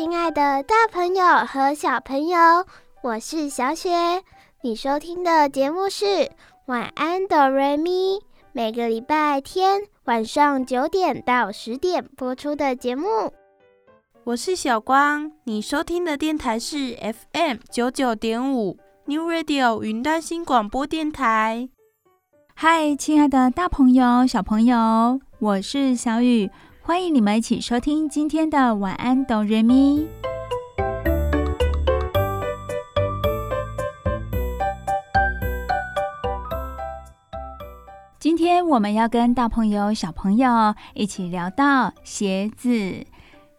亲爱的大朋友和小朋友，我是小雪。你收听的节目是《晚安哆瑞咪》，每个礼拜天晚上九点到十点播出的节目。我是小光，你收听的电台是 FM 九九点五 New Radio 云端新广播电台。嗨，亲爱的大朋友、小朋友，我是小雨，欢迎你们一起收听今天的晚安哆瑞咪。今天我们要跟大朋友、小朋友一起聊到鞋子。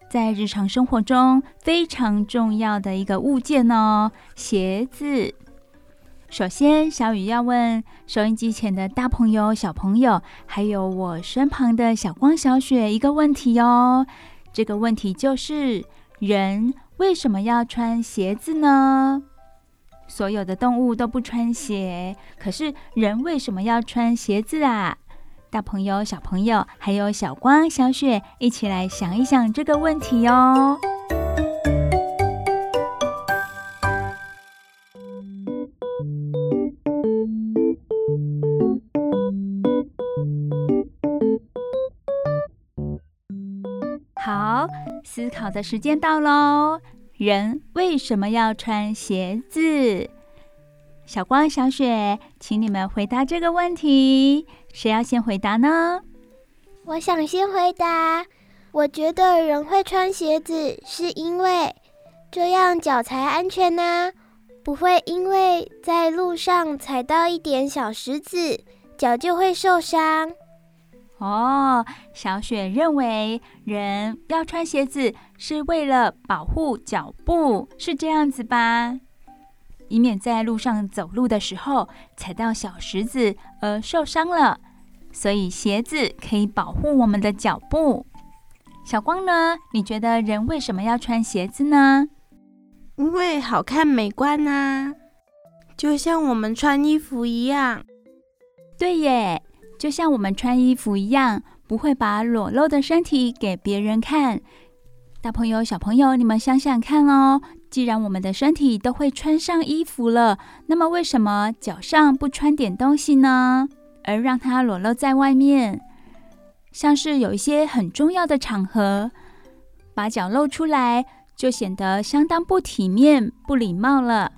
在日常生活中非常重要的一个物件哦，鞋子。首先，小雨要问收音机前的大朋友、小朋友，还有我身旁的小光、小雪一个问题哦。这个问题就是：人为什么要穿鞋子呢？所有的动物都不穿鞋，可是人为什么要穿鞋子啊？大朋友、小朋友，还有小光、小雪，一起来想一想这个问题哦。思考的时间到喽。人为什么要穿鞋子？小光、小雪，请你们回答这个问题。谁要先回答呢？我想先回答。我觉得人会穿鞋子，是因为这样脚才安全呢，不会因为在路上踩到一点小石子，脚就会受伤。哦，小雪认为人要穿鞋子是为了保护脚步，是这样子吧？以免在路上走路的时候踩到小石子而受伤了，所以鞋子可以保护我们的脚步。小光呢？你觉得人为什么要穿鞋子呢？因为好看美观啊，就像我们穿衣服一样。对耶，就像我们穿衣服一样，不会把裸露的身体给别人看。大朋友、小朋友，你们想想看哦。既然我们的身体都会穿上衣服了，那么为什么脚上不穿点东西呢？而让它裸露在外面，像是有一些很重要的场合，把脚露出来，就显得相当不体面、不礼貌了。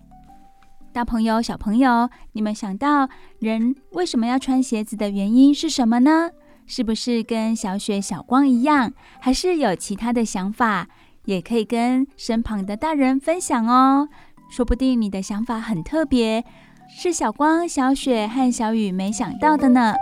大朋友、小朋友，你们想到人为什么要穿鞋子的原因是什么呢？是不是跟小雪、小光一样，还是有其他的想法？也可以跟身旁的大人分享哦，说不定你的想法很特别，是小光、小雪和小雨没想到的呢。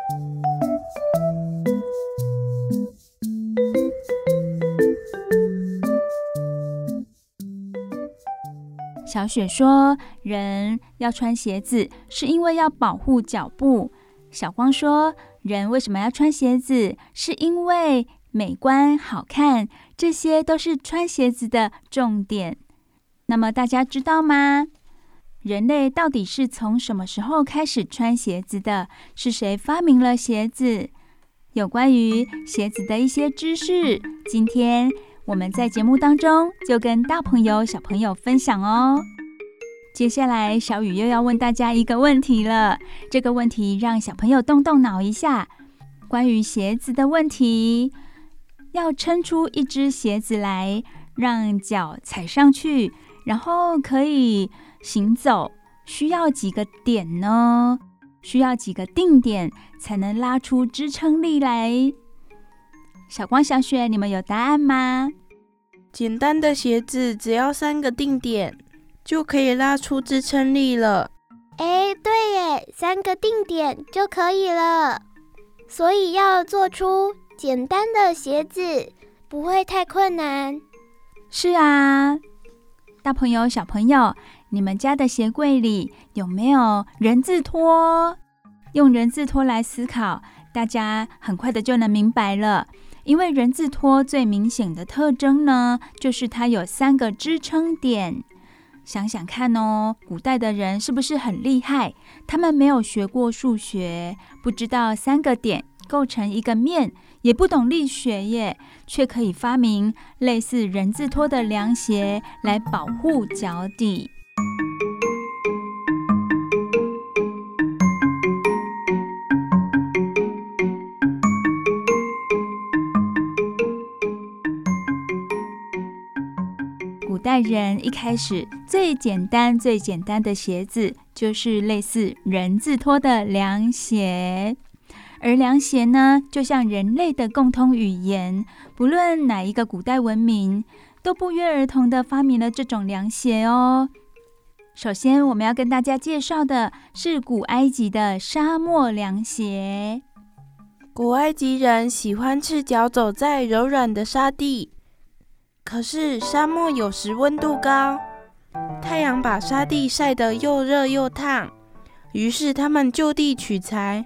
小雪说：“人要穿鞋子，是因为要保护脚部。”小光说：“人为什么要穿鞋子，是因为美观好看。”这些都是穿鞋子的重点。那么大家知道吗？人类到底是从什么时候开始穿鞋子的？是谁发明了鞋子？有关于鞋子的一些知识，今天我们在节目当中就跟大朋友、小朋友分享哦。接下来，小雨又要问大家一个问题了。这个问题让小朋友动动脑一下，关于鞋子的问题。要撑出一只鞋子来，让脚踩上去，然后可以行走，需要几个点呢？需要几个定点才能拉出支撑力来？小光、小雪，你们有答案吗？简单的鞋子只要三个定点就可以拉出支撑力了。哎，对耶，三个定点就可以了。所以要做出。简单的鞋子不会太困难。是啊，大朋友、小朋友，你们家的鞋柜里有没有人字拖？用人字拖来思考，大家很快的就能明白了。因为人字拖最明显的特征呢，就是它有三个支撑点。想想看哦，古代的人是不是很厉害？他们没有学过数学，不知道三个点构成一个面，也不懂力学耶，却可以发明类似人字拖的凉鞋来保护脚底。代人一开始最简单、最简单的鞋子就是类似人字拖的凉鞋，而凉鞋呢，就像人类的共通语言，不论哪一个古代文明，都不约而同的发明了这种凉鞋哦。首先，我们要跟大家介绍的是古埃及的沙漠凉鞋。古埃及人喜欢赤脚走在柔软的沙地。可是沙漠有时温度高，太阳把沙地晒得又热又烫，于是他们就地取材，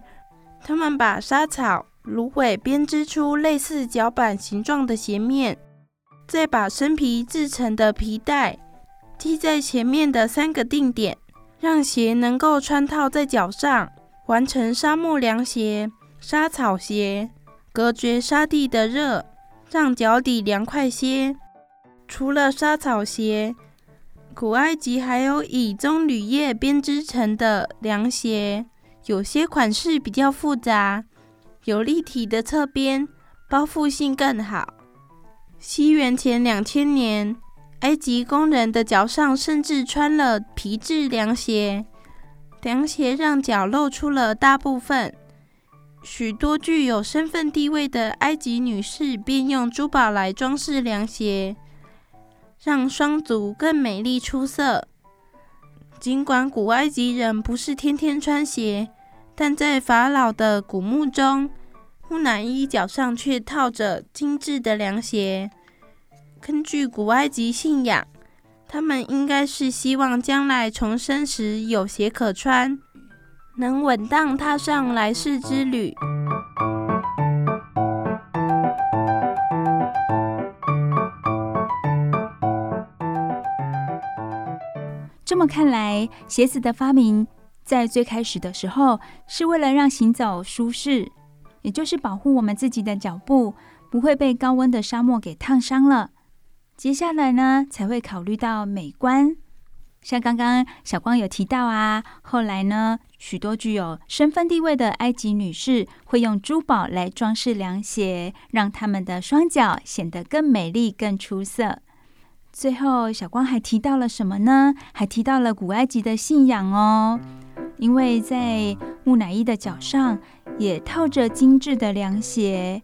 他们把沙草、芦苇编织出类似脚板形状的鞋面，再把生皮制成的皮带系在前面的三个定点，让鞋能够穿套在脚上，完成沙漠凉鞋、沙草鞋，隔绝沙地的热，让脚底凉快些。除了沙草鞋，古埃及还有以棕榈叶编织成的凉鞋，有些款式比较复杂，有立体的侧边，包覆性更好。西元前两千年，埃及工人的脚上甚至穿了皮质凉鞋，凉鞋让脚露出了大部分。许多具有身份地位的埃及女士便用珠宝来装饰凉鞋。让双足更美丽出色。尽管古埃及人不是天天穿鞋，但在法老的古墓中，木乃伊脚上却套着精致的凉鞋。根据古埃及信仰，他们应该是希望将来重生时有鞋可穿，能稳当踏上来世之旅。这么看来，鞋子的发明在最开始的时候是为了让行走舒适，也就是保护我们自己的脚步不会被高温的沙漠给烫伤了。接下来呢，才会考虑到美观。像刚刚小光有提到啊，后来呢，许多具有身份地位的埃及女士会用珠宝来装饰凉鞋，让她们的双脚显得更美丽、更出色。最后，小光还提到了什么呢？还提到了古埃及的信仰哦，因为在木乃伊的脚上也套着精致的凉鞋，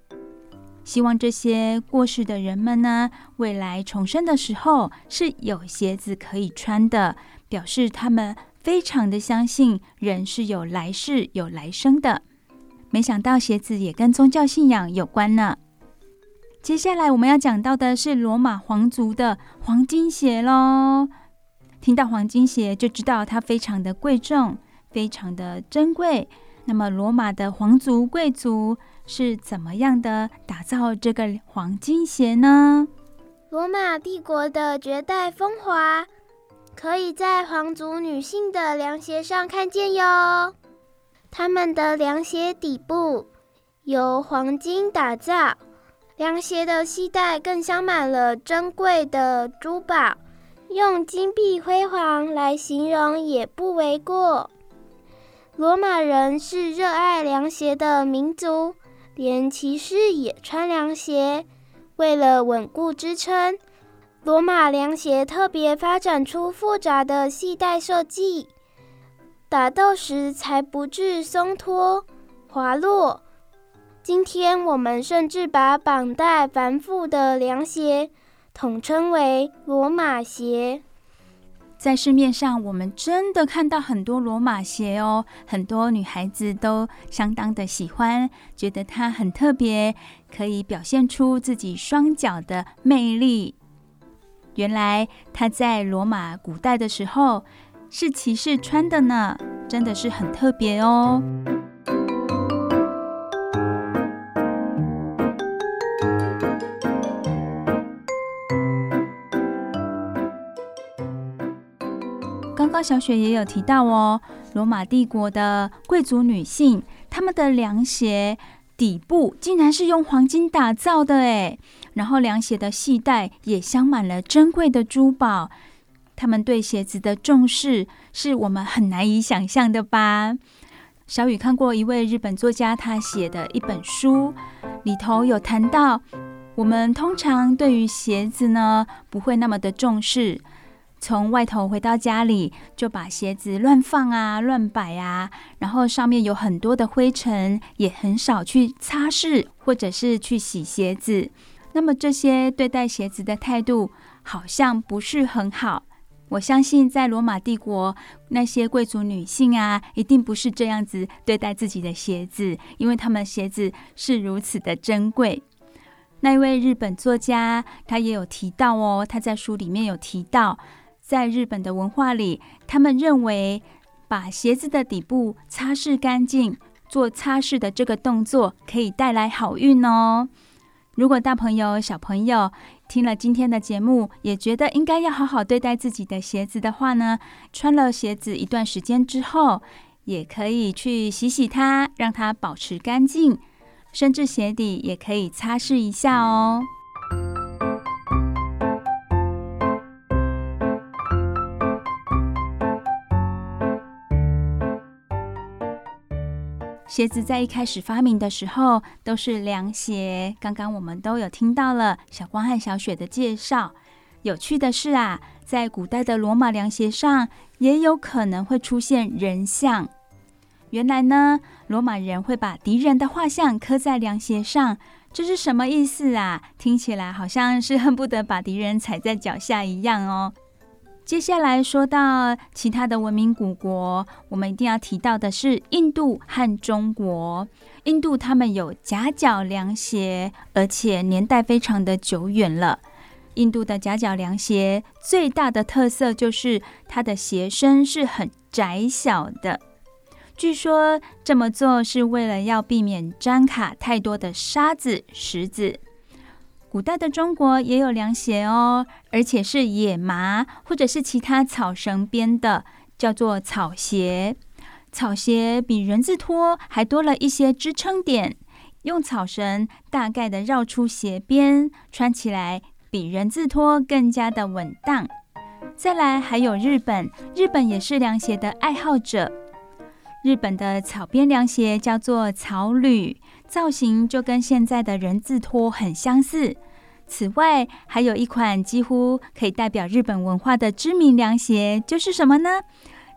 希望这些过世的人们呢，未来重生的时候是有鞋子可以穿的，表示他们非常的相信人是有来世、有来生的。没想到鞋子也跟宗教信仰有关呢。接下来我们要讲到的是罗马皇族的黄金鞋喽。听到黄金鞋就知道它非常的贵重，非常的珍贵。那么罗马的皇族贵族是怎么样的打造这个黄金鞋呢？罗马帝国的绝代风华可以在皇族女性的凉鞋上看见哟。她们的凉鞋底部由黄金打造。凉鞋的系带更镶满了珍贵的珠宝，用金碧辉煌来形容也不为过。罗马人是热爱凉鞋的民族，连骑士也穿凉鞋。为了稳固支撑，罗马凉鞋特别发展出复杂的系带设计，打斗时才不致松脱滑落。今天我们甚至把绑带繁复的凉鞋统称为罗马鞋。在市面上，我们真的看到很多罗马鞋哦，很多女孩子都相当的喜欢，觉得它很特别，可以表现出自己双脚的魅力。原来它在罗马古代的时候是骑士穿的呢，真的是很特别哦。刚刚小雪也有提到哦，罗马帝国的贵族女性，她们的凉鞋底部竟然是用黄金打造的诶，然后凉鞋的系带也镶满了珍贵的珠宝。他们对鞋子的重视，是我们很难以想象的吧？小雨看过一位日本作家他写的一本书，里头有谈到，我们通常对于鞋子呢，不会那么的重视。从外头回到家里，就把鞋子乱放啊、乱摆啊，然后上面有很多的灰尘，也很少去擦拭或者是去洗鞋子。那么这些对待鞋子的态度好像不是很好。我相信在罗马帝国，那些贵族女性啊，一定不是这样子对待自己的鞋子，因为他们鞋子是如此的珍贵。那一位日本作家，他也有提到哦，他在书里面有提到。在日本的文化里，他们认为把鞋子的底部擦拭干净，做擦拭的这个动作可以带来好运哦。如果大朋友、小朋友听了今天的节目，也觉得应该要好好对待自己的鞋子的话呢，穿了鞋子一段时间之后，也可以去洗洗它，让它保持干净，甚至鞋底也可以擦拭一下哦。鞋子在一开始发明的时候都是凉鞋，刚刚我们都有听到了小光和小雪的介绍。有趣的是啊，在古代的罗马凉鞋上也有可能会出现人像。原来呢，罗马人会把敌人的画像刻在凉鞋上，这是什么意思啊？听起来好像是恨不得把敌人踩在脚下一样哦。接下来说到其他的文明古国，我们一定要提到的是印度和中国。印度他们有夹脚凉鞋，而且年代非常的久远了。印度的夹脚凉鞋最大的特色就是它的鞋身是很窄小的，据说这么做是为了要避免粘卡太多的沙子、石子。古代的中国也有凉鞋哦，而且是野麻或者是其他草绳编的，叫做草鞋。草鞋比人字拖还多了一些支撑点，用草绳大概的绕出鞋边，穿起来比人字拖更加的稳当。再来还有日本，日本也是凉鞋的爱好者。日本的草编凉鞋叫做草履。造型就跟现在的人字拖很相似。此外，还有一款几乎可以代表日本文化的知名凉鞋，就是什么呢？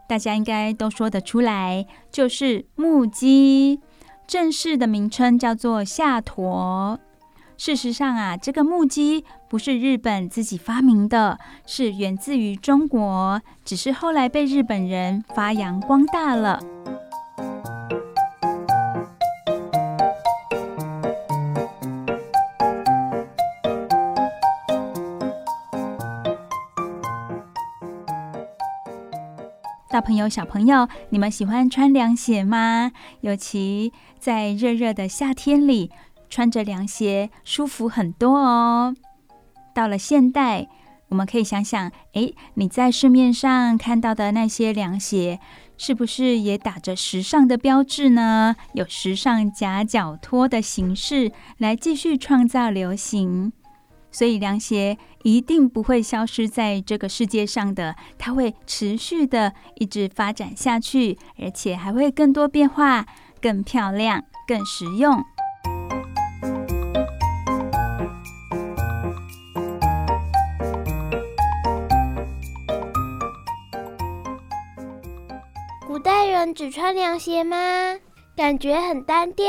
大家应该都说得出来，就是木屐。正式的名称叫做夏驼。事实上啊，这个木屐不是日本自己发明的，是源自于中国，只是后来被日本人发扬光大了。大朋友、小朋友，你们喜欢穿凉鞋吗？尤其在热热的夏天里，穿着凉鞋舒服很多哦。到了现代，我们可以想想，诶，你在市面上看到的那些凉鞋，是不是也打着时尚的标志呢？有时尚夹脚拖的形式来继续创造流行。所以凉鞋一定不会消失在这个世界上的，它会持续的一直发展下去，而且还会更多变化、更漂亮、更实用。古代人只穿凉鞋吗？感觉很单调。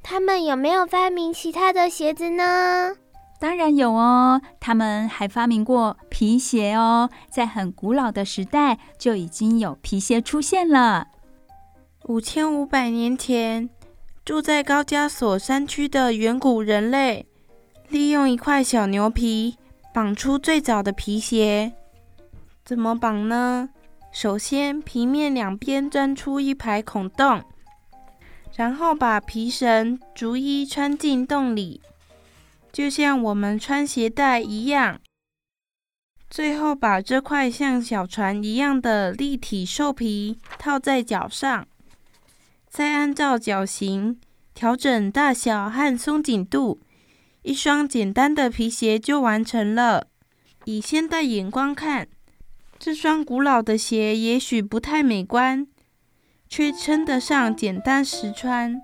他们有没有发明其他的鞋子呢？当然有哦，他们还发明过皮鞋哦，在很古老的时代就已经有皮鞋出现了。五千五百年前，住在高加索山区的远古人类，利用一块小牛皮绑出最早的皮鞋。怎么绑呢？首先，皮面两边钻出一排孔洞，然后把皮绳逐一穿进洞里，就像我们穿鞋带一样。最后，把这块像小船一样的立体兽皮套在脚上，再按照脚型调整大小和松紧度，一双简单的皮鞋就完成了。以现代眼光看，这双古老的鞋也许不太美观，却称得上简单实穿。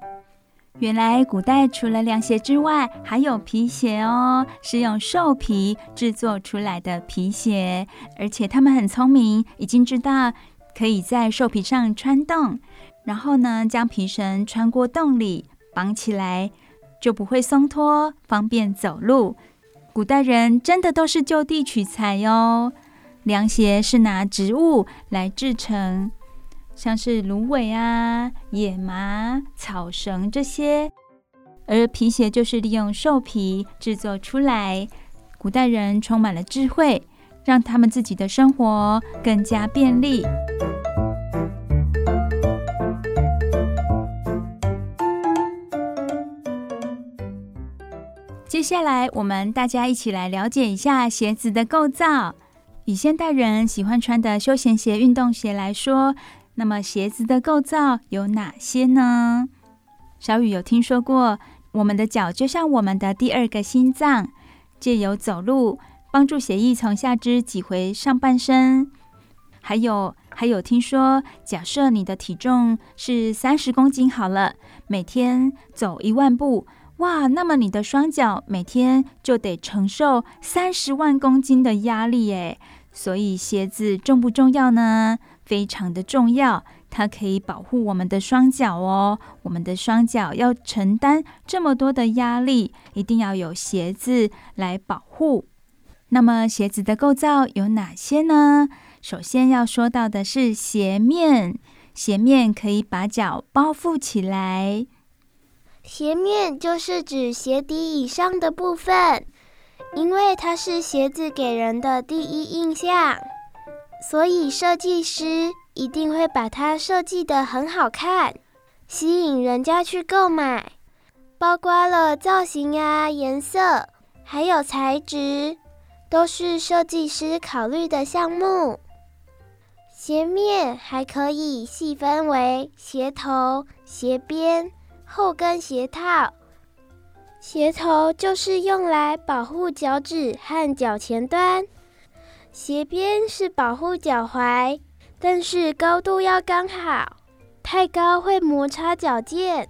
原来古代除了凉鞋之外，还有皮鞋哦，是用兽皮制作出来的皮鞋，而且他们很聪明，已经知道可以在兽皮上穿洞，然后呢，将皮绳穿过洞里绑起来，就不会松脱，方便走路。古代人真的都是就地取材哟，凉鞋是拿植物来制成。像是芦苇啊、野麻、草绳这些，而皮鞋就是利用兽皮制作出来。古代人充满了智慧，让他们自己的生活更加便利。接下来，我们大家一起来了解一下鞋子的构造。以现代人喜欢穿的休闲鞋、运动鞋来说，那么鞋子的构造有哪些呢？小雨有听说过，我们的脚就像我们的第二个心脏，借由走路帮助血液从下肢挤回上半身。还有，还有听说，假设你的体重是三十公斤好了，每天走一万步，哇，那么你的双脚每天就得承受三十万公斤的压力诶。所以鞋子重不重要呢？非常的重要，它可以保护我们的双脚哦。我们的双脚要承担这么多的压力，一定要有鞋子来保护。那么鞋子的构造有哪些呢？首先要说到的是鞋面，鞋面可以把脚包覆起来。鞋面就是指鞋底以上的部分，因为它是鞋子给人的第一印象。所以设计师一定会把它设计得很好看，吸引人家去购买。包括了造型啊、颜色，还有材质，都是设计师考虑的项目。鞋面还可以细分为鞋头、鞋边、后跟鞋套。鞋头就是用来保护脚趾和脚前端。鞋边是保护脚踝，但是高度要刚好，太高会摩擦脚尖，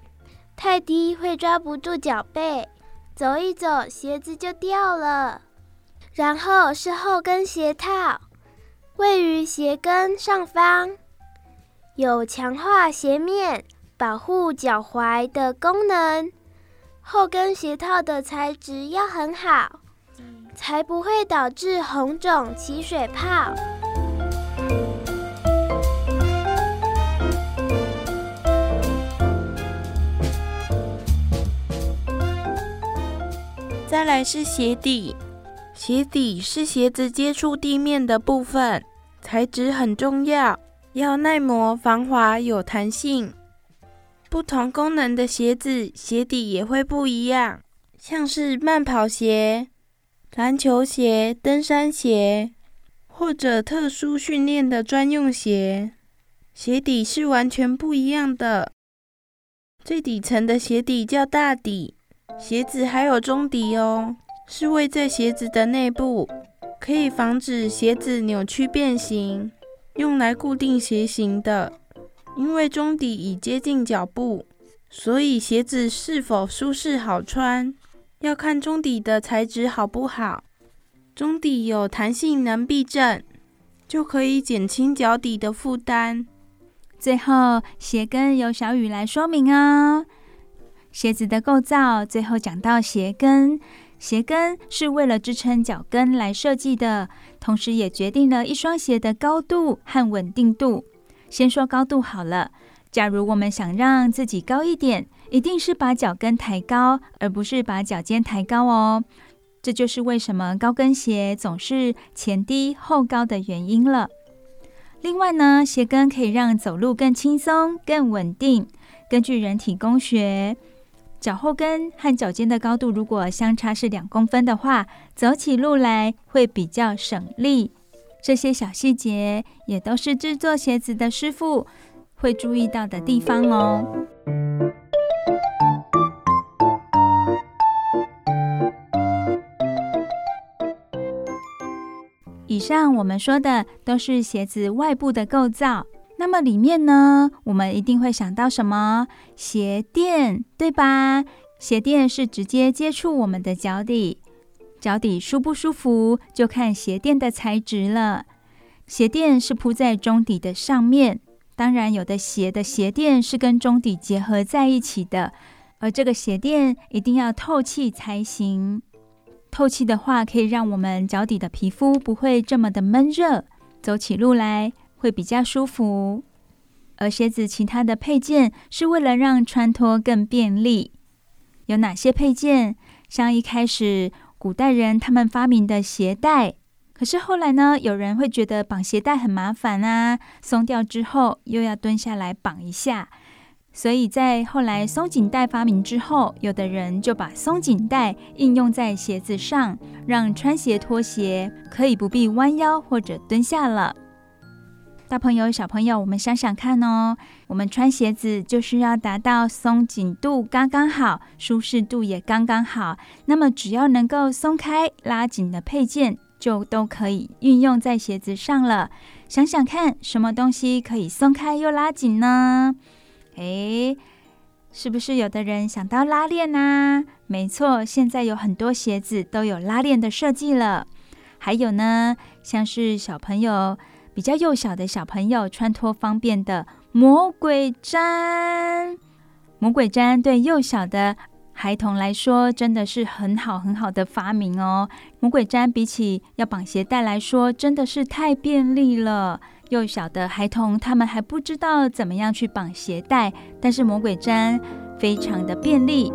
太低会抓不住脚背，走一走鞋子就掉了。然后是后跟鞋套，位于鞋跟上方，有强化鞋面、保护脚踝的功能。后跟鞋套的材质要很好。才不会导致红肿起水泡。再来是鞋底，鞋底是鞋子接触地面的部分，材质很重要，要耐磨、防滑、有弹性。不同功能的鞋子鞋底也会不一样，像是慢跑鞋。篮球鞋、登山鞋，或者特殊训练的专用鞋，鞋底是完全不一样的。最底层的鞋底叫大底，鞋子还有中底哦，是位在鞋子的内部，可以防止鞋子扭曲变形，用来固定鞋型的。因为中底已接近脚部，所以鞋子是否舒适好穿，要看中底的材质好不好，中底有弹性能避震，就可以减轻脚底的负担。最后，鞋跟由小雨来说明哦。鞋子的构造，最后讲到鞋跟，鞋跟是为了支撑脚跟来设计的，同时也决定了一双鞋的高度和稳定度。先说高度好了，假如我们想让自己高一点。一定是把脚跟抬高，而不是把脚尖抬高哦。这就是为什么高跟鞋总是前低后高的原因了。另外呢，鞋跟可以让走路更轻松、更稳定。根据人体工学，脚后跟和脚尖的高度如果相差是两公分的话，走起路来会比较省力。这些小细节也都是制作鞋子的师傅会注意到的地方哦。以上我们说的都是鞋子外部的构造，那么里面呢，我们一定会想到什么？鞋垫，对吧？鞋垫是直接接触我们的脚底，脚底舒不舒服就看鞋垫的材质了。鞋垫是铺在中底的上面，当然有的鞋的鞋垫是跟中底结合在一起的，而这个鞋垫一定要透气才行。透气的话，可以让我们脚底的皮肤不会这么的闷热，走起路来会比较舒服。而鞋子其他的配件是为了让穿脱更便利。有哪些配件？像一开始古代人他们发明的鞋带，可是后来呢，有人会觉得绑鞋带很麻烦啊，松掉之后又要蹲下来绑一下。所以在后来松紧带发明之后，有的人就把松紧带应用在鞋子上，让穿鞋脱鞋可以不必弯腰或者蹲下了。大朋友、小朋友，我们想想看哦，我们穿鞋子就是要达到松紧度刚刚好，舒适度也刚刚好。那么只要能够松开、拉紧的配件，就都可以运用在鞋子上了。想想看，什么东西可以松开又拉紧呢？哎，是不是有的人想到拉链呢？没错，现在有很多鞋子都有拉链的设计了。还有呢，像是小朋友比较幼小的小朋友穿脱方便的魔鬼毡。魔鬼毡对幼小的孩童来说真的是很好很好的发明哦。魔鬼毡比起要绑鞋带来说，真的是太便利了。幼小的孩童，他们还不知道怎么样去绑鞋带，但是魔鬼毡非常的便利。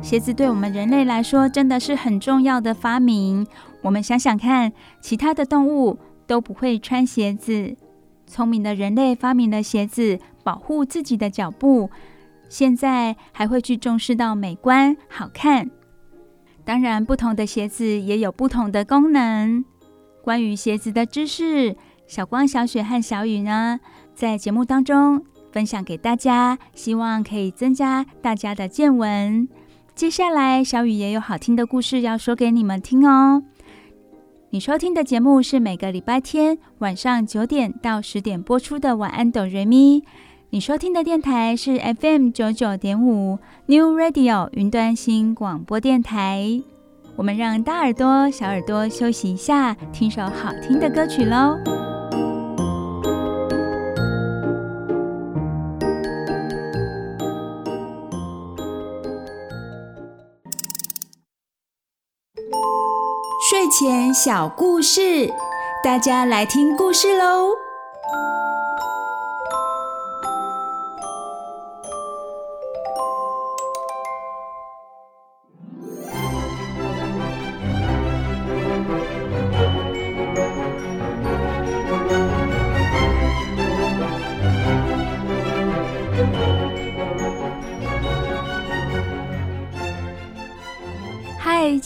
鞋子对我们人类来说真的是很重要的发明。我们想想看，其他的动物。都不会穿鞋子，聪明的人类发明了鞋子，保护自己的脚步。现在还会去重视到美观、好看。当然，不同的鞋子也有不同的功能。关于鞋子的知识，小光、小雪和小雨呢，在节目当中分享给大家，希望可以增加大家的见闻。接下来，小雨也有好听的故事要说给你们听哦。你收听的节目是每个礼拜天晚上九点到十点播出的《晚安，哆瑞咪》。你收听的电台是 FM 九九点五 New Radio 云端新广播电台。我们让大耳朵、小耳朵休息一下，听首好听的歌曲喽。小故事，大家来听故事喽。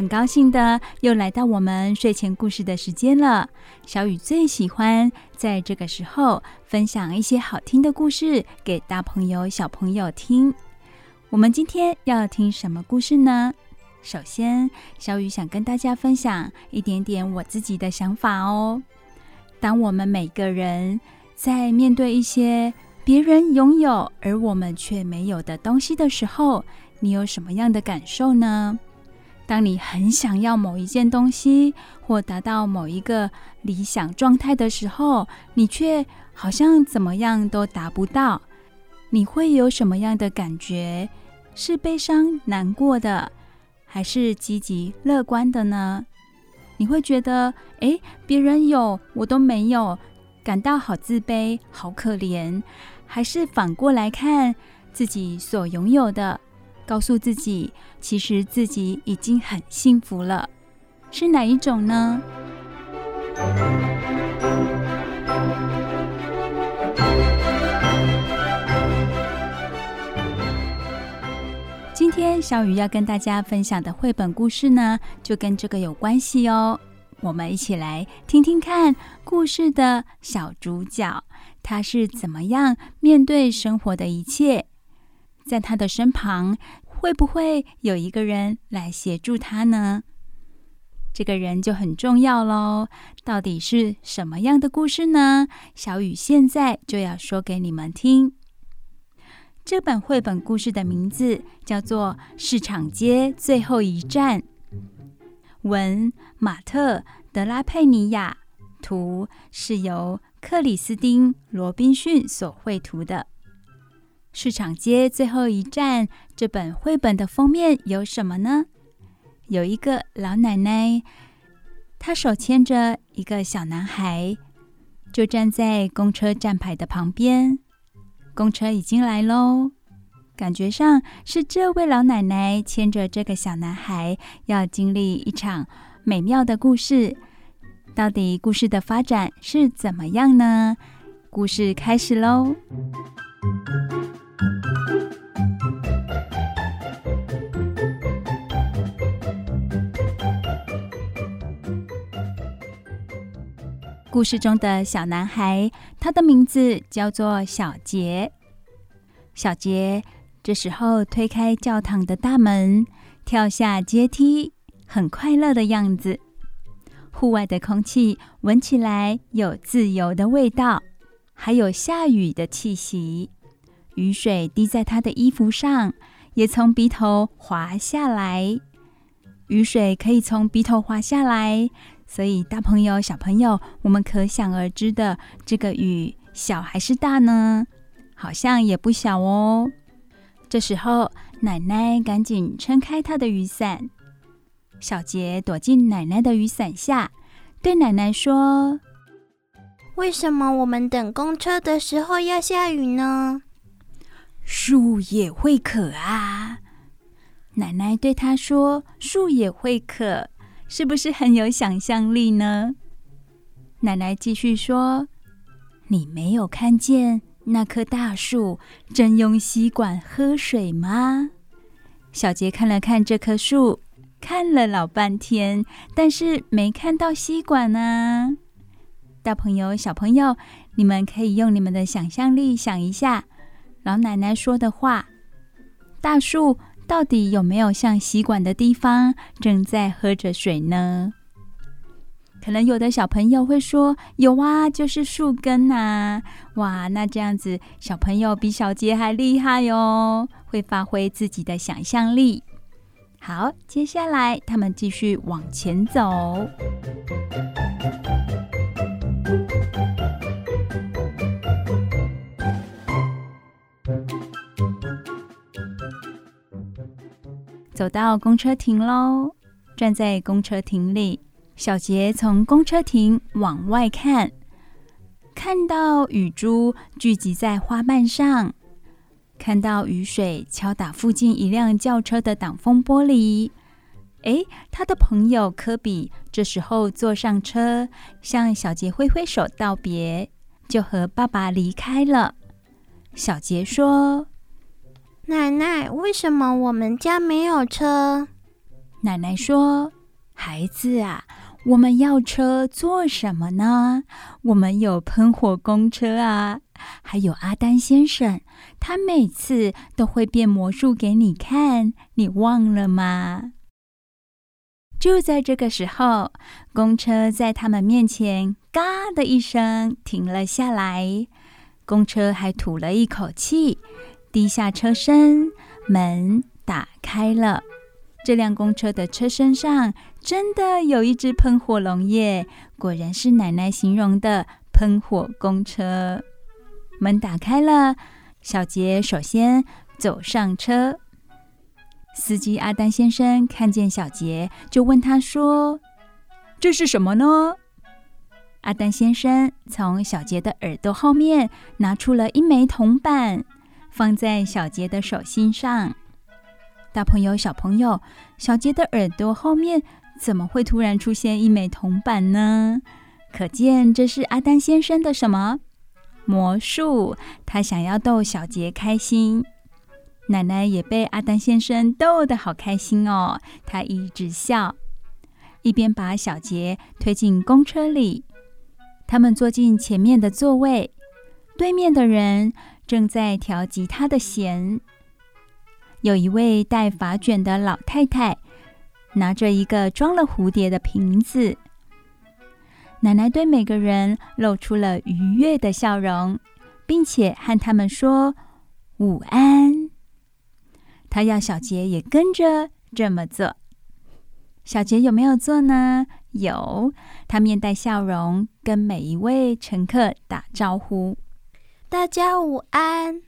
很高兴的又来到我们睡前故事的时间了。小雨最喜欢在这个时候分享一些好听的故事给大朋友、小朋友听。我们今天要听什么故事呢？首先，小雨想跟大家分享一点点我自己的想法哦。当我们每个人在面对一些别人拥有而我们却没有的东西的时候，你有什么样的感受呢？当你很想要某一件东西或达到某一个理想状态的时候，你却好像怎么样都达不到，你会有什么样的感觉？是悲伤难过的，还是积极乐观的呢？你会觉得，诶，别人有，我都没有，感到好自卑、好可怜，还是反过来看自己所拥有的，告诉自己，其实自己已经很幸福了，是哪一种呢？今天小雨要跟大家分享的绘本故事呢，就跟这个有关系哦。我们一起来听听看故事的小主角，他是怎么样面对生活的一切，在他的身旁会不会有一个人来协助他呢？这个人就很重要喽。到底是什么样的故事呢？小雨现在就要说给你们听。这本绘本故事的名字叫做《市场街最后一站》，文马特·德拉佩尼亚，图是由克里斯汀·罗宾逊所绘图的。《市场街最后一站》这本绘本的封面有什么呢？有一个老奶奶，她手牵着一个小男孩，就站在公车站牌的旁边。公车已经来喽，感觉上是这位老奶奶牵着这个小男孩，要经历一场美妙的故事。到底故事的发展是怎么样呢？故事开始喽！故事中的小男孩，他的名字叫做小杰。小杰这时候推开教堂的大门，跳下阶梯，很快乐的样子。户外的空气闻起来有自由的味道，还有下雨的气息。雨水滴在他的衣服上，也从鼻头滑下来。雨水可以从鼻头滑下来。所以，大朋友、小朋友，我们可想而知的，这个雨小还是大呢？好像也不小哦。这时候，奶奶赶紧撑开她的雨伞，小杰躲进奶奶的雨伞下，对奶奶说：“为什么我们等公车的时候要下雨呢？”树也会渴啊！奶奶对他说：“树也会渴。”是不是很有想象力呢？奶奶继续说：“你没有看见那棵大树正用吸管喝水吗？”小杰看了看这棵树，看了老半天，但是没看到吸管啊。大朋友、小朋友，你们可以用你们的想象力想一下，老奶奶说的话：大树。到底有没有像吸管的地方正在喝着水呢？可能有的小朋友会说：“有啊，就是树根呐！”哇，那这样子小朋友比小杰还厉害哟，会发挥自己的想象力。好，接下来他们继续往前走。走到公车亭喽，站在公车亭里，小杰从公车亭往外看，看到雨珠聚集在花瓣上，看到雨水敲打附近一辆轿车的挡风玻璃。诶，他的朋友科比这时候坐上车，向小杰挥挥手道别，就和爸爸离开了。小杰说。奶奶，为什么我们家没有车？奶奶说：“孩子啊，我们要车做什么呢？我们有喷火公车啊，还有阿丹先生，他每次都会变魔术给你看，你忘了吗？”就在这个时候，公车在他们面前嘎的一声停了下来，公车还吐了一口气，低下车身，门打开了。这辆公车的车身上真的有一只喷火龙耶！果然是奶奶形容的喷火公车。门打开了，小杰首先走上车。司机阿丹先生看见小杰，就问他说：“这是什么呢？”阿丹先生从小杰的耳朵后面拿出了一枚铜板，放在小杰的手心上。大朋友、小朋友，小杰的耳朵后面怎么会突然出现一枚铜板呢？可见这是阿丹先生的什么魔术？他想要逗小杰开心。奶奶也被阿丹先生逗得好开心哦，她一直笑，一边把小杰推进公车里。他们坐进前面的座位，对面的人正在调吉他的弦。有一位戴发卷的老太太，拿着一个装了蝴蝶的瓶子。奶奶对每个人露出了愉悦的笑容，并且和他们说午安。她要小杰也跟着这么做。小杰有没有做呢？有，他面带笑容，跟每一位乘客打招呼：“大家午安。”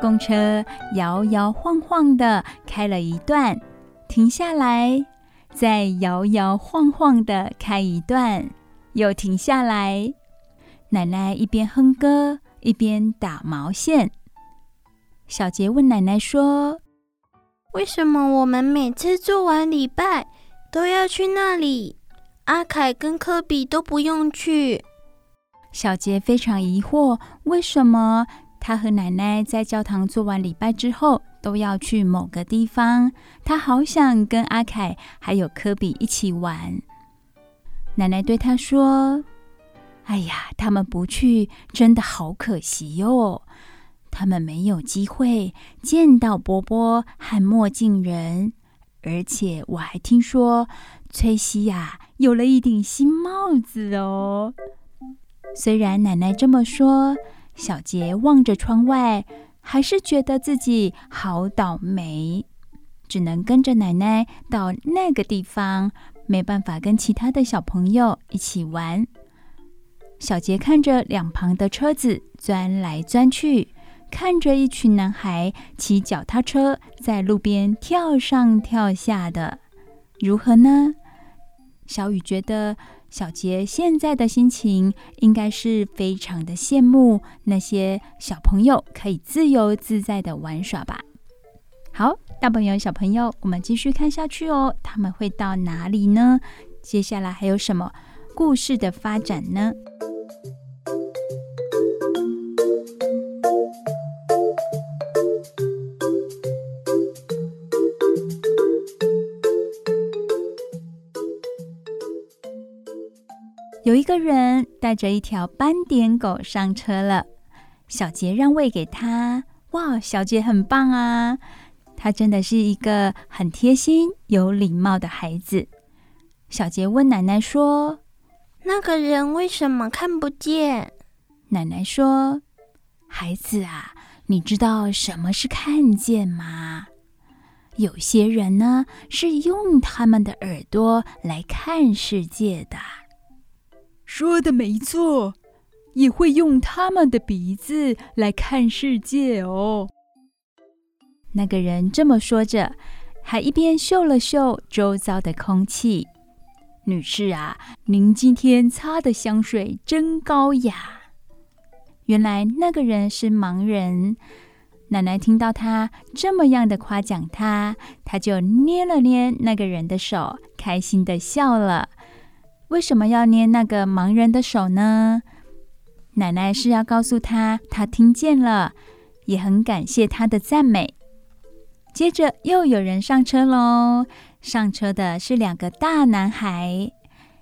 公车摇摇晃晃的开了一段，停下来，再摇摇晃晃的开一段，又停下来。奶奶一边哼歌，一边打毛线。小杰问奶奶说：“为什么我们每次做完礼拜都要去那里？阿凯跟科比都不用去。”小杰非常疑惑，为什么？他和奶奶在教堂做完礼拜之后，都要去某个地方。他好想跟阿凯还有科比一起玩。奶奶对他说：“哎呀，他们不去，真的好可惜哟。他们没有机会见到波波和墨镜人，而且我还听说崔西呀有了一顶新帽子哦。”虽然奶奶这么说。小杰望着窗外，还是觉得自己好倒霉，只能跟着奶奶到那个地方，没办法跟其他的小朋友一起玩。小杰看着两旁的车子钻来钻去，看着一群男孩骑脚踏车在路边跳上跳下的，如何呢？小雨觉得。小杰现在的心情应该是非常的羡慕那些小朋友可以自由自在的玩耍吧。好，大朋友、小朋友，我们继续看下去哦。他们会到哪里呢？接下来还有什么故事的发展呢？有一个人带着一条斑点狗上车了，小杰让位给他。哇，小杰很棒啊！他真的是一个很贴心、有礼貌的孩子。小杰问奶奶说：“那个人为什么看不见？”奶奶说：“孩子啊，你知道什么是看见吗？有些人呢，是用他们的耳朵来看世界的。”说的没错，也会用他们的鼻子来看世界哦。那个人这么说着，还一边嗅了嗅周遭的空气。女士啊，您今天擦的香水真高雅。原来那个人是盲人。奶奶听到他这么样的夸奖他，他就捏了捏那个人的手，开心的笑了。为什么要捏那个盲人的手呢？奶奶是要告诉他，他听见了，也很感谢他的赞美。接着又有人上车喽，上车的是两个大男孩。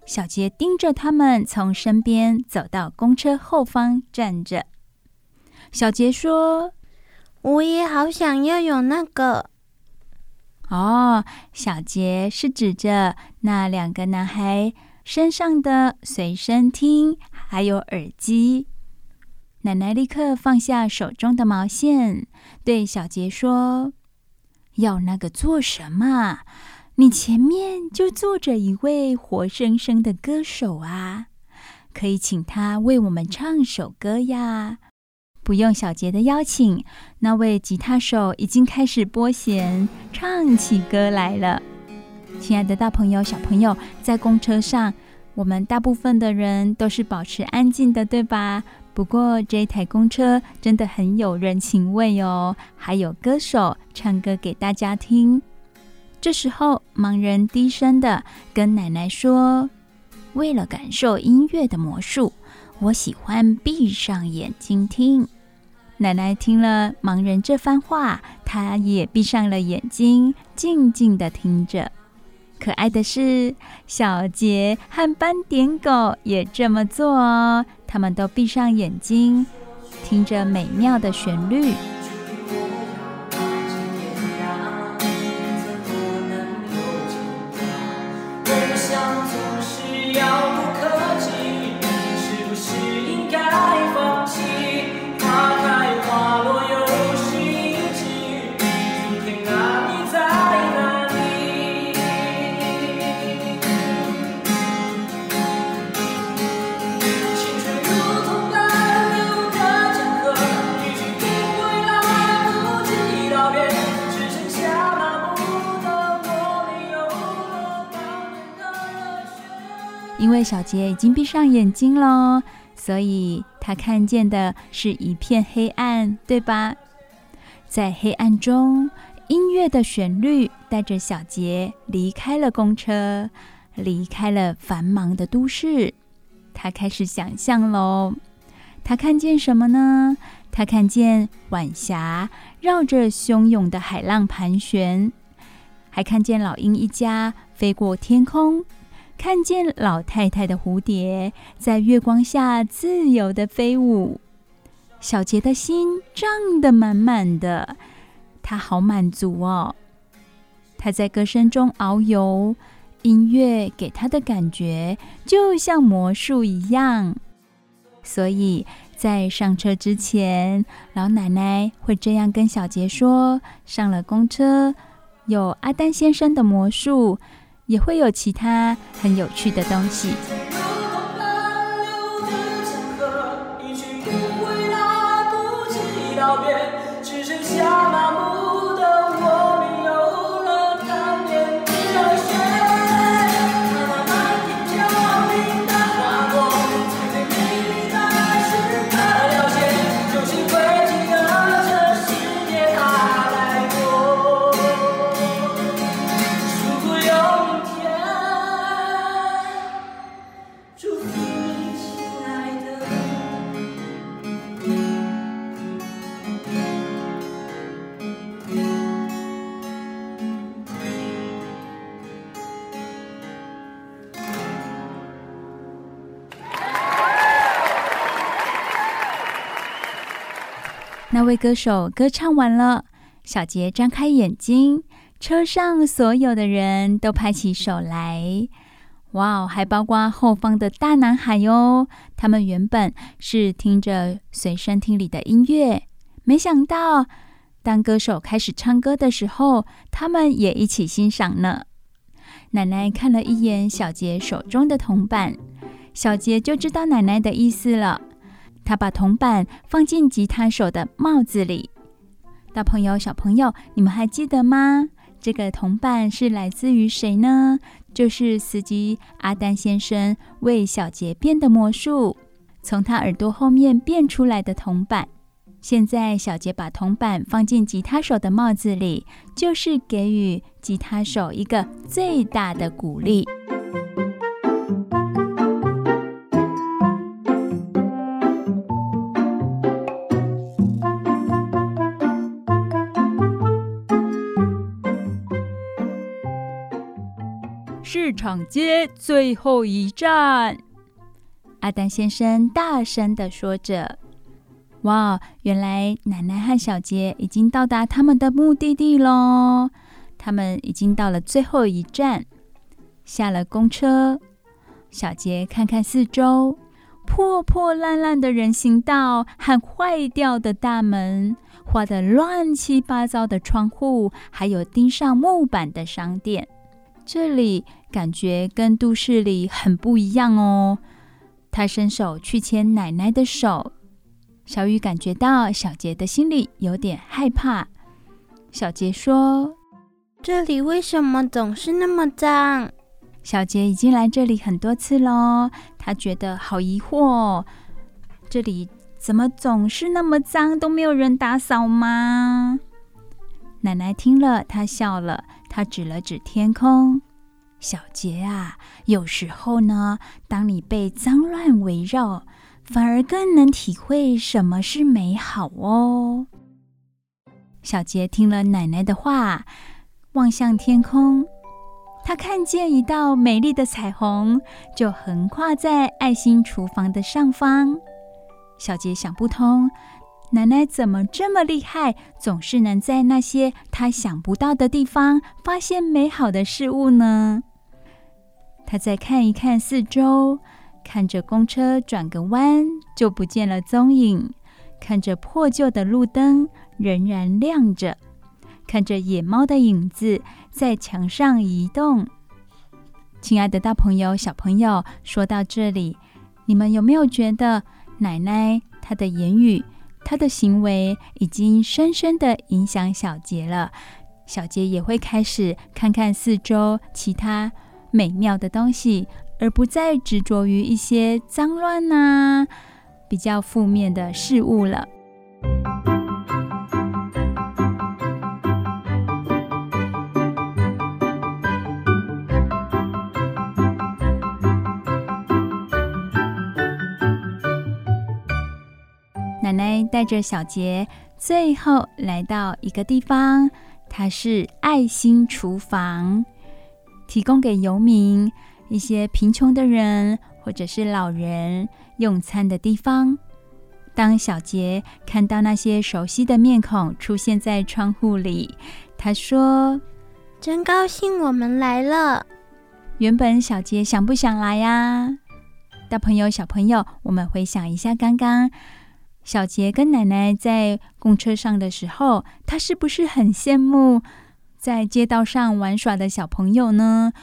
小杰盯着他们从身边走到公车后方站着。小杰说：“我也好想要有那个。”哦，小杰是指着那两个男孩身上的随身听还有耳机。奶奶立刻放下手中的毛线，对小杰说：“要那个做什么？你前面就坐着一位活生生的歌手啊，可以请他为我们唱首歌呀。”不用小杰的邀请，那位吉他手已经开始拨弦，唱起歌来了。亲爱的大朋友、小朋友，在公车上，我们大部分的人都是保持安静的，对吧？不过这一台公车真的很有人情味哦，还有歌手唱歌给大家听。这时候，盲人低声的跟奶奶说：“为了感受音乐的魔术，我喜欢闭上眼睛听。”奶奶听了盲人这番话，她也闭上了眼睛，静静的听着。可爱的是，小杰和斑点狗也这么做哦。他们都闭上眼睛，听着美妙的旋律。小杰已经闭上眼睛了，所以他看见的是一片黑暗，对吧？在黑暗中，音乐的旋律带着小杰离开了公车，离开了繁忙的都市。他开始想象喽，他看见什么呢？他看见晚霞绕着汹涌的海浪盘旋，还看见老鹰一家飞过天空。看见老太太的蝴蝶在月光下自由地飞舞，小杰的心胀得满满的，他好满足哦。他在歌声中遨游，音乐给他的感觉就像魔术一样。所以在上车之前，老奶奶会这样跟小杰说：“上了公车，有阿丹先生的魔术。”也会有其他很有趣的东西。那位歌手歌唱完了，小杰张开眼睛，车上所有的人都拍起手来。哇哦，还包括后方的大男孩哟！他们原本是听着随身听里的音乐，没想到当歌手开始唱歌的时候，他们也一起欣赏呢。奶奶看了一眼小杰手中的铜板，小杰就知道奶奶的意思了。他把铜板放进吉他手的帽子里。大朋友、小朋友，你们还记得吗？这个铜板是来自于谁呢？就是司机阿丹先生为小杰变的魔术，从他耳朵后面变出来的铜板。现在小杰把铜板放进吉他手的帽子里，就是给予吉他手一个最大的鼓励。市场街最后一站。”阿丹先生大声地说着。哇，原来奶奶和小杰已经到达他们的目的地喽！他们已经到了最后一站，下了公车。小杰看看四周，破破烂烂的人行道和坏掉的大门，画的乱七八糟的窗户，还有钉上木板的商店。这里感觉跟都市里很不一样哦。他伸手去牵奶奶的手。小雨感觉到小杰的心里有点害怕。小杰说：“这里为什么总是那么脏？”小杰已经来这里很多次了，他觉得好疑惑：这里怎么总是那么脏，都没有人打扫吗？奶奶听了，她笑了，她指了指天空：“小杰啊，有时候呢，当你被脏乱围绕。”反而更能体会什么是美好哦。小杰听了奶奶的话，望向天空，他看见一道美丽的彩虹，就横跨在爱心厨房的上方。小杰想不通，奶奶怎么这么厉害，总是能在那些他想不到的地方发现美好的事物呢？他再看一看四周。看着公车转个弯就不见了踪影，看着破旧的路灯仍然亮着，看着野猫的影子在墙上移动。亲爱的大朋友、小朋友，说到这里，你们有没有觉得奶奶她的言语、她的行为已经深深的影响小杰了？小杰也会开始看看四周其他美妙的东西。而不再执着于一些脏乱呐、啊、比较负面的事物了。奶奶带着小杰，最后来到一个地方，它是爱心厨房，提供给游民。一些贫穷的人或者是老人用餐的地方。当小杰看到那些熟悉的面孔出现在窗户里，他说：“真高兴我们来了。”原本小杰想不想来呀？大朋友、小朋友，我们回想一下刚刚小杰跟奶奶在公车上的时候，他是不是很羡慕在街道上玩耍的小朋友呢？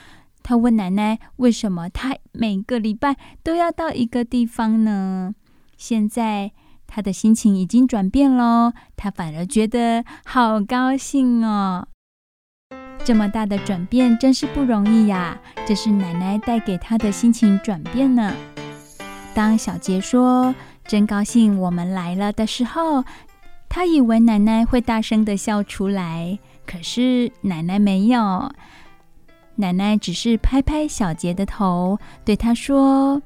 他问奶奶：“为什么他每个礼拜都要到一个地方呢？”现在他的心情已经转变喽，他反而觉得好高兴哦。这么大的转变真是不容易呀！这是奶奶带给他的心情转变呢。当小杰说“真高兴我们来了”的时候，他以为奶奶会大声的笑出来，可是奶奶没有。奶奶只是拍拍小杰的头，对他说：“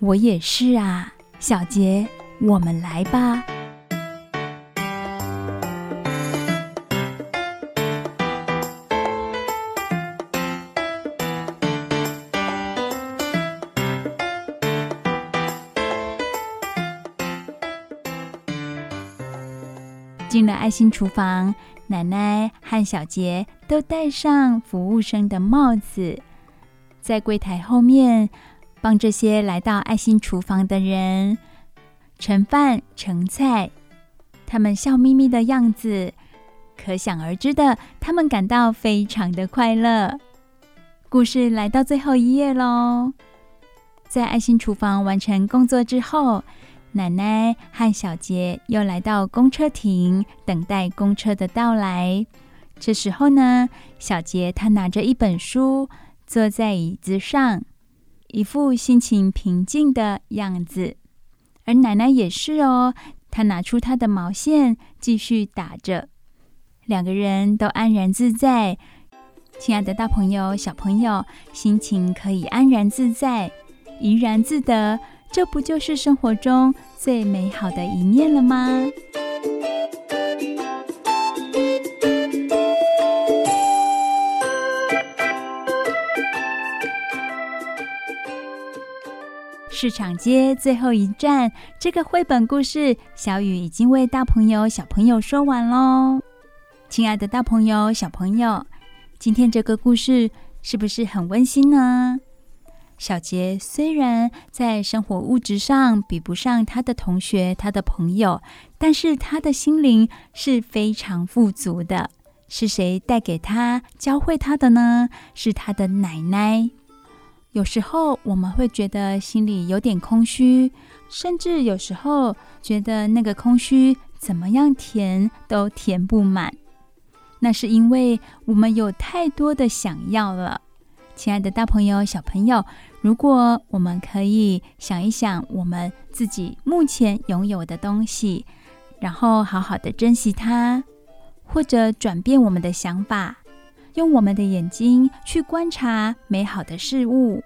我也是啊，小杰，我们来吧。”进了爱心厨房。奶奶和小杰都戴上服务生的帽子，在柜台后面帮这些来到爱心厨房的人盛饭盛菜。他们笑眯眯的样子，可想而知的，他们感到非常的快乐。故事来到最后一页喽，在爱心厨房完成工作之后。奶奶和小杰又来到公车亭，等待公车的到来。这时候呢，小杰他拿着一本书，坐在椅子上，一副心情平静的样子。而奶奶也是哦，她拿出她的毛线，继续打着。两个人都安然自在。亲爱的大朋友、小朋友，心情可以安然自在，怡然自得。这不就是生活中最美好的一面了吗？市场街最后一站这个绘本故事小雨已经为大朋友小朋友说完喽亲爱的大朋友小朋友今天这个故事是不是很温馨呢？小杰虽然在生活物质上比不上他的同学、他的朋友，但是他的心灵是非常富足的。是谁带给他、教会他的呢？是他的奶奶。有时候我们会觉得心里有点空虚，甚至有时候觉得那个空虚怎么样填都填不满。那是因为我们有太多的想要了。亲爱的大朋友、小朋友，如果我们可以想一想我们自己目前拥有的东西，然后好好的珍惜它，或者转变我们的想法。用我们的眼睛去观察美好的事物，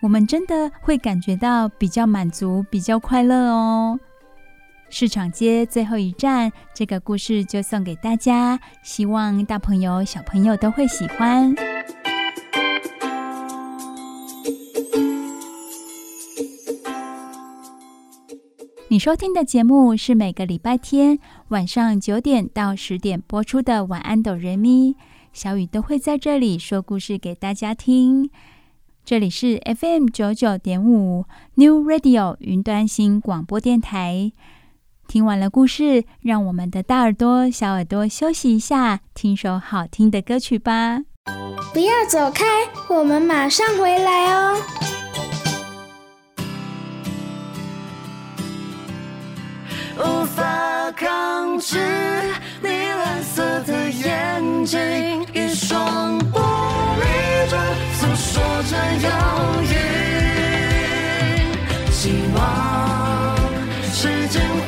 我们真的会感觉到比较满足、比较快乐哦。市场街最后一站，这个故事就送给大家，希望大朋友、小朋友都会喜欢。你收听的节目是每个礼拜天晚上九点到十点播出的《晚安，哆瑞咪》。小雨都会在这里说故事给大家听。这里是 FM 九九点五 New Radio 云端新广播电台。听完了故事，让我们的大耳朵、小耳朵休息一下，听首好听的歌曲吧。不要走开，我们马上回来哦。无法抗拒你蓝色的眼睛，一双玻璃珠诉说着忧郁。希望时间。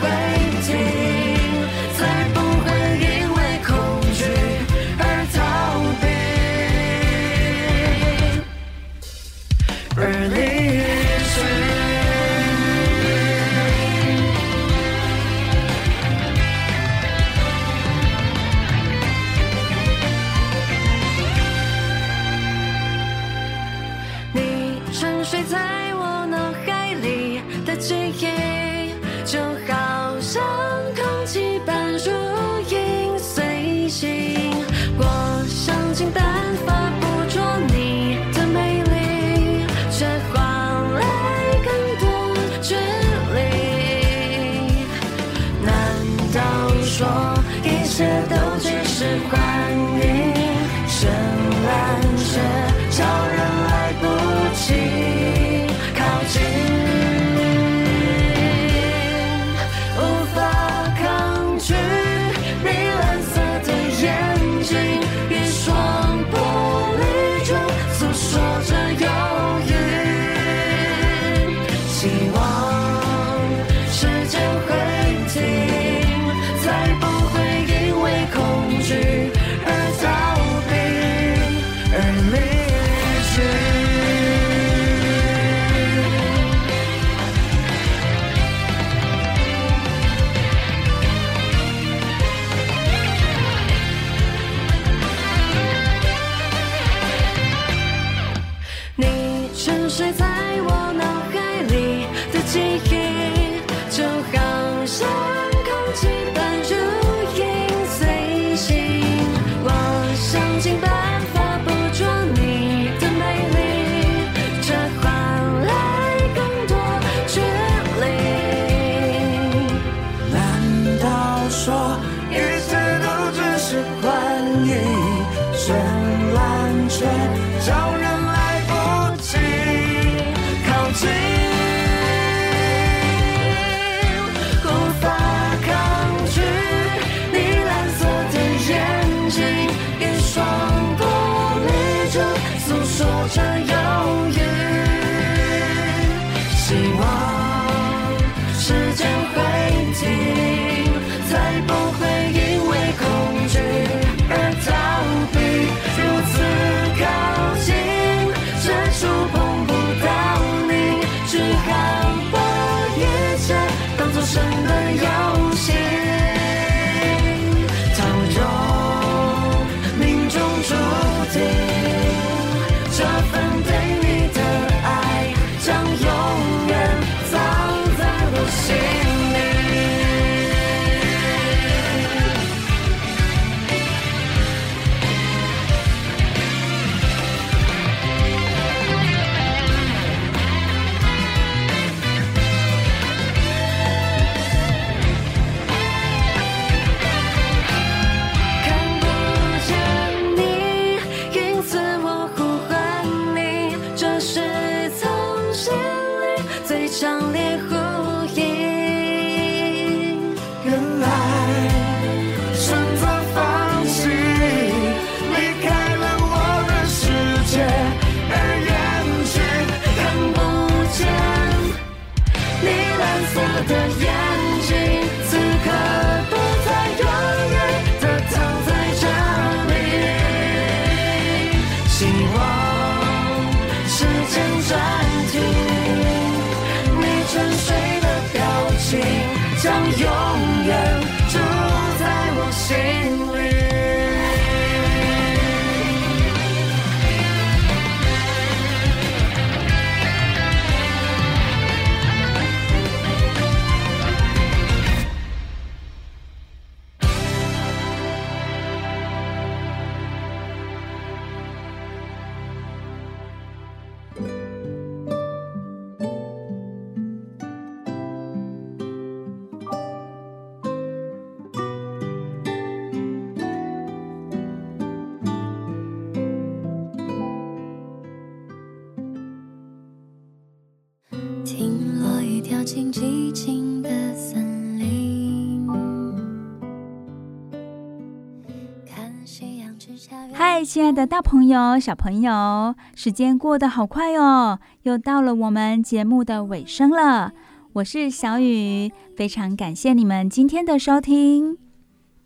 嗨，亲爱的大朋友、小朋友，时间过得好快哦，又到了我们节目的尾声了。我是小雨，非常感谢你们今天的收听。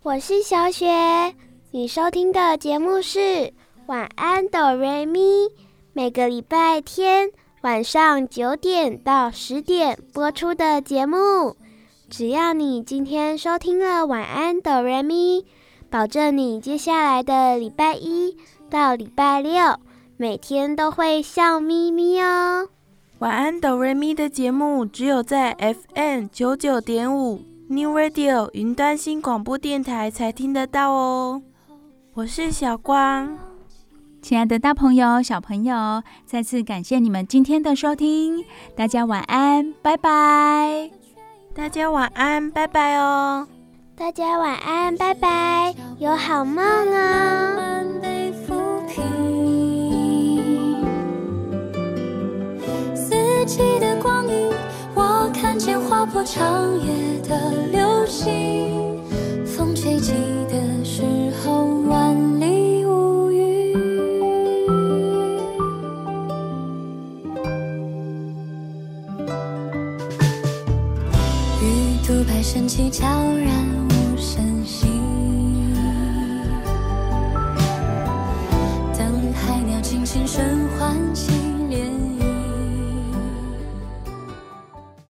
我是小雪，你收听的节目是晚安哆瑞咪，每个礼拜天晚上九点到十点播出的节目。只要你今天收听了晚安哆瑞咪。保证你接下来的礼拜一到礼拜六每天都会笑眯眯哦。晚安哆瑞咪的节目只有在 FM 九九点五 New Radio 云端新广播电台才听得到哦。我是小光，亲爱的大朋友、小朋友，再次感谢你们今天的收听，大家晚安，拜拜。大家晚安，拜拜哦。大家晚安，拜拜，有好梦哦。四季的光影，我看见划破长夜的流星。风吹起的时候，万里无云。鱼肚白升起，悄然。